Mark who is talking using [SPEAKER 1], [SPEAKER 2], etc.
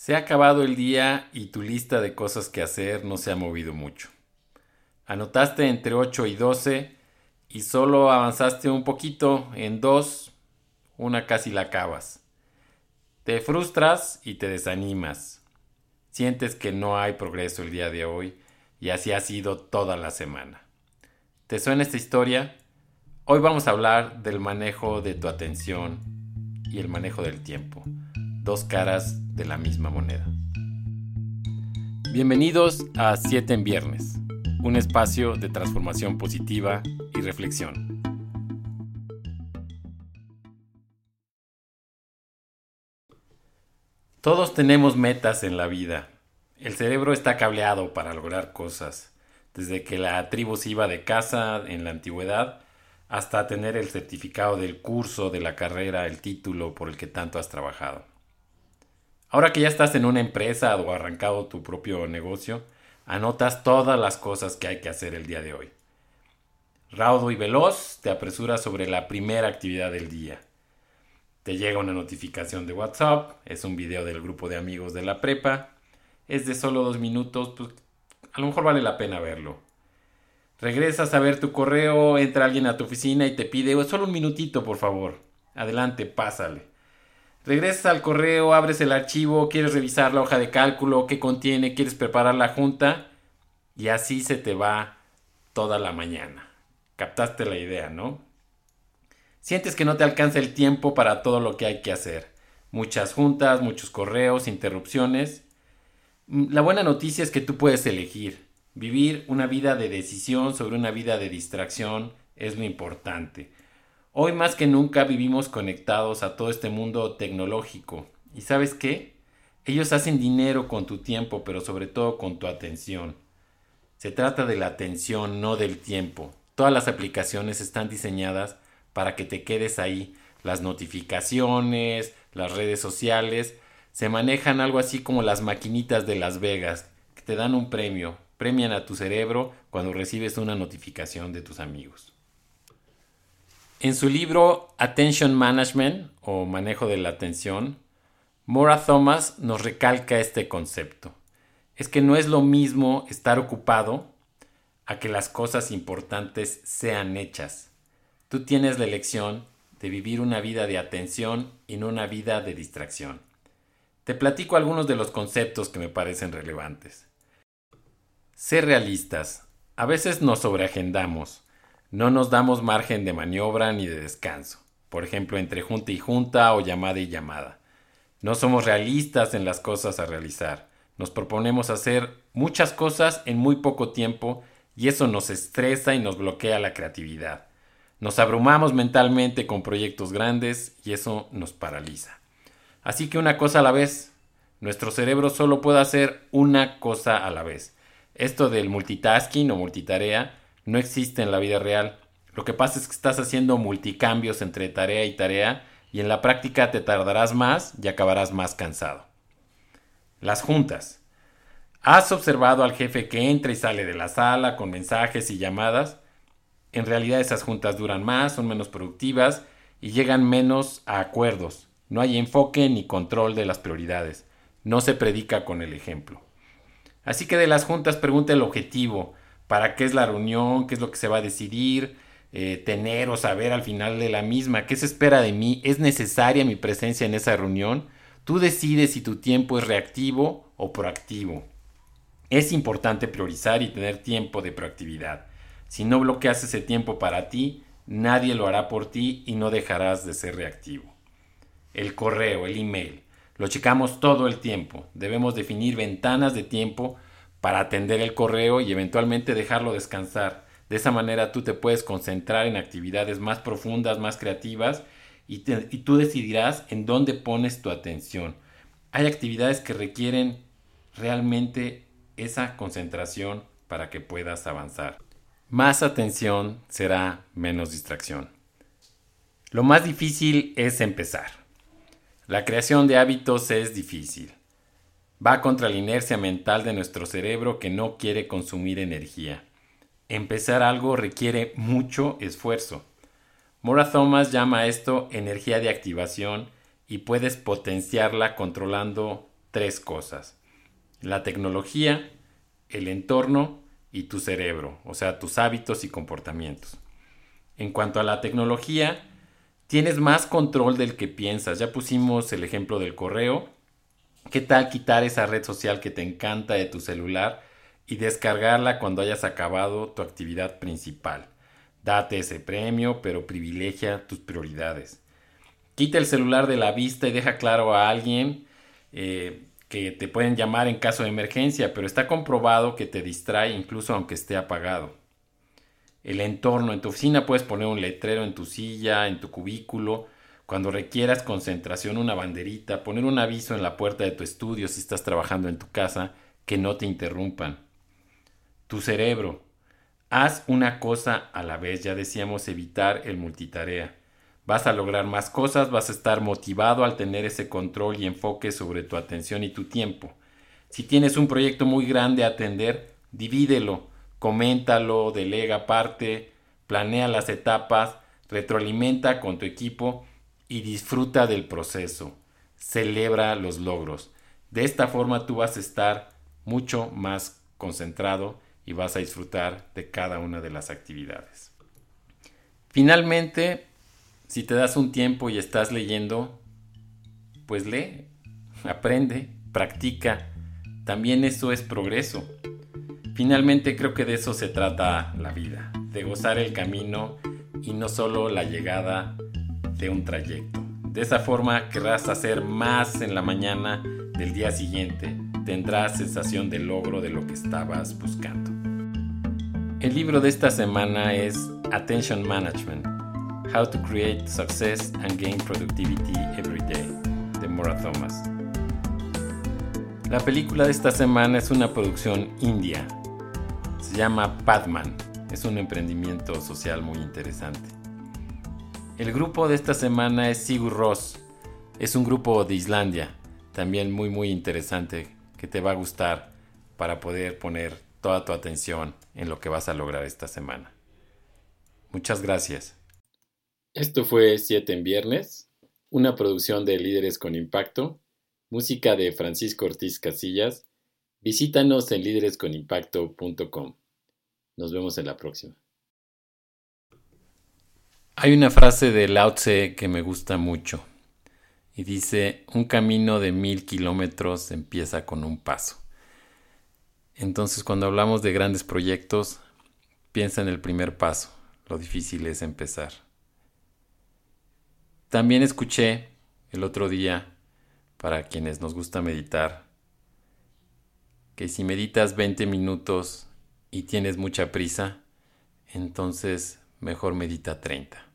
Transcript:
[SPEAKER 1] Se ha acabado el día y tu lista de cosas que hacer no se ha movido mucho. Anotaste entre 8 y 12 y solo avanzaste un poquito en dos, una casi la acabas. Te frustras y te desanimas. Sientes que no hay progreso el día de hoy y así ha sido toda la semana. ¿Te suena esta historia? Hoy vamos a hablar del manejo de tu atención y el manejo del tiempo dos caras de la misma moneda. Bienvenidos a 7 en Viernes, un espacio de transformación positiva y reflexión. Todos tenemos metas en la vida. El cerebro está cableado para lograr cosas, desde que la tribu se iba de casa en la antigüedad hasta tener el certificado del curso, de la carrera, el título por el que tanto has trabajado. Ahora que ya estás en una empresa o arrancado tu propio negocio, anotas todas las cosas que hay que hacer el día de hoy. Raudo y veloz, te apresuras sobre la primera actividad del día. Te llega una notificación de WhatsApp, es un video del grupo de amigos de la prepa, es de solo dos minutos, pues a lo mejor vale la pena verlo. Regresas a ver tu correo, entra alguien a tu oficina y te pide solo un minutito, por favor. Adelante, pásale. Regresas al correo, abres el archivo, quieres revisar la hoja de cálculo, qué contiene, quieres preparar la junta y así se te va toda la mañana. Captaste la idea, ¿no? Sientes que no te alcanza el tiempo para todo lo que hay que hacer. Muchas juntas, muchos correos, interrupciones. Mm, la buena noticia es que tú puedes elegir. Vivir una vida de decisión sobre una vida de distracción es lo importante. Hoy más que nunca vivimos conectados a todo este mundo tecnológico. ¿Y sabes qué? Ellos hacen dinero con tu tiempo, pero sobre todo con tu atención. Se trata de la atención, no del tiempo. Todas las aplicaciones están diseñadas para que te quedes ahí. Las notificaciones, las redes sociales, se manejan algo así como las maquinitas de Las Vegas, que te dan un premio, premian a tu cerebro cuando recibes una notificación de tus amigos. En su libro Attention Management o Manejo de la Atención, Maura Thomas nos recalca este concepto. Es que no es lo mismo estar ocupado a que las cosas importantes sean hechas. Tú tienes la elección de vivir una vida de atención y no una vida de distracción. Te platico algunos de los conceptos que me parecen relevantes. Ser realistas. A veces nos sobreagendamos no nos damos margen de maniobra ni de descanso, por ejemplo, entre junta y junta o llamada y llamada. No somos realistas en las cosas a realizar. Nos proponemos hacer muchas cosas en muy poco tiempo y eso nos estresa y nos bloquea la creatividad. Nos abrumamos mentalmente con proyectos grandes y eso nos paraliza. Así que una cosa a la vez. Nuestro cerebro solo puede hacer una cosa a la vez. Esto del multitasking o multitarea no existe en la vida real. Lo que pasa es que estás haciendo multicambios entre tarea y tarea y en la práctica te tardarás más y acabarás más cansado. Las juntas. ¿Has observado al jefe que entra y sale de la sala con mensajes y llamadas? En realidad esas juntas duran más, son menos productivas y llegan menos a acuerdos. No hay enfoque ni control de las prioridades. No se predica con el ejemplo. Así que de las juntas pregunta el objetivo, para qué es la reunión, qué es lo que se va a decidir, eh, tener o saber al final de la misma, qué se espera de mí, es necesaria mi presencia en esa reunión. Tú decides si tu tiempo es reactivo o proactivo. Es importante priorizar y tener tiempo de proactividad. Si no bloqueas ese tiempo para ti, nadie lo hará por ti y no dejarás de ser reactivo. El correo, el email, lo checamos todo el tiempo. Debemos definir ventanas de tiempo para atender el correo y eventualmente dejarlo descansar. De esa manera tú te puedes concentrar en actividades más profundas, más creativas y, tú decidirás en dónde pones tu atención. Hay actividades que requieren realmente esa concentración para que puedas avanzar. Más atención será menos distracción. Lo más difícil es empezar. La creación de hábitos es difícil. Va contra la inercia mental de nuestro cerebro que no quiere consumir energía. Empezar algo requiere mucho esfuerzo. Mora Thomas llama esto energía de activación y puedes potenciarla controlando tres cosas. La tecnología, el entorno y tu cerebro, o sea, tus hábitos y comportamientos. En cuanto a la tecnología, tienes más control del que piensas. Ya pusimos el ejemplo del correo. ¿Qué tal quitar esa red social que te encanta de tu celular y descargarla cuando hayas acabado tu actividad principal? Date ese premio, pero privilegia tus prioridades. Quita el celular de la vista y deja claro a alguien eh, que te pueden llamar en caso de emergencia, pero está comprobado que te distrae incluso aunque esté apagado. El entorno, en tu oficina puedes poner un letrero en tu silla, en tu cubículo, cuando requieras concentración una banderita, poner un aviso en la puerta de tu estudio si estás trabajando en tu casa, que no te interrumpan. Tu cerebro. Haz una cosa a la vez, ya decíamos evitar el multitarea. Vas a lograr más cosas, vas a estar motivado al tener ese control y enfoque sobre tu atención y tu tiempo. Si tienes un proyecto muy grande a atender, divídelo, coméntalo, delega parte, planea las etapas, retroalimenta con tu equipo y disfruta del proceso. Celebra los logros. De esta forma tú vas a estar mucho más concentrado y vas a disfrutar de cada una de las actividades. Finalmente, si te das un tiempo y estás leyendo, pues lee, aprende, practica. También eso es progreso. Finalmente creo que de eso se trata la vida, de gozar el camino y no solo la llegada de un trayecto. De esa forma querrás hacer más en la mañana del día siguiente. Tendrás sensación de logro de lo que estabas buscando. El libro de esta semana es Attention Management How to Create Success and Gain Productivity Every Day, de Maura Thomas. La película de esta semana es una producción india. Se llama Padman. Es un emprendimiento social muy interesante. El grupo de esta semana es Sigur Ross. Es un grupo de Islandia, también muy muy interesante, que te va a gustar para poder poner toda tu atención en lo que vas a lograr esta semana. Muchas gracias. Esto fue Siete en Viernes, una producción de Líderes con Impacto, música de Francisco Ortiz Casillas. Visítanos en líderesconimpacto.com. Nos vemos en la próxima. Hay una frase de Lao Tse que me gusta mucho y dice, un camino de mil kilómetros empieza con un paso. Entonces cuando hablamos de grandes proyectos, piensa en el primer paso, lo difícil es empezar. También escuché el otro día, para quienes nos gusta meditar, que si meditas 20 minutos y tienes mucha prisa, entonces mejor medita 30.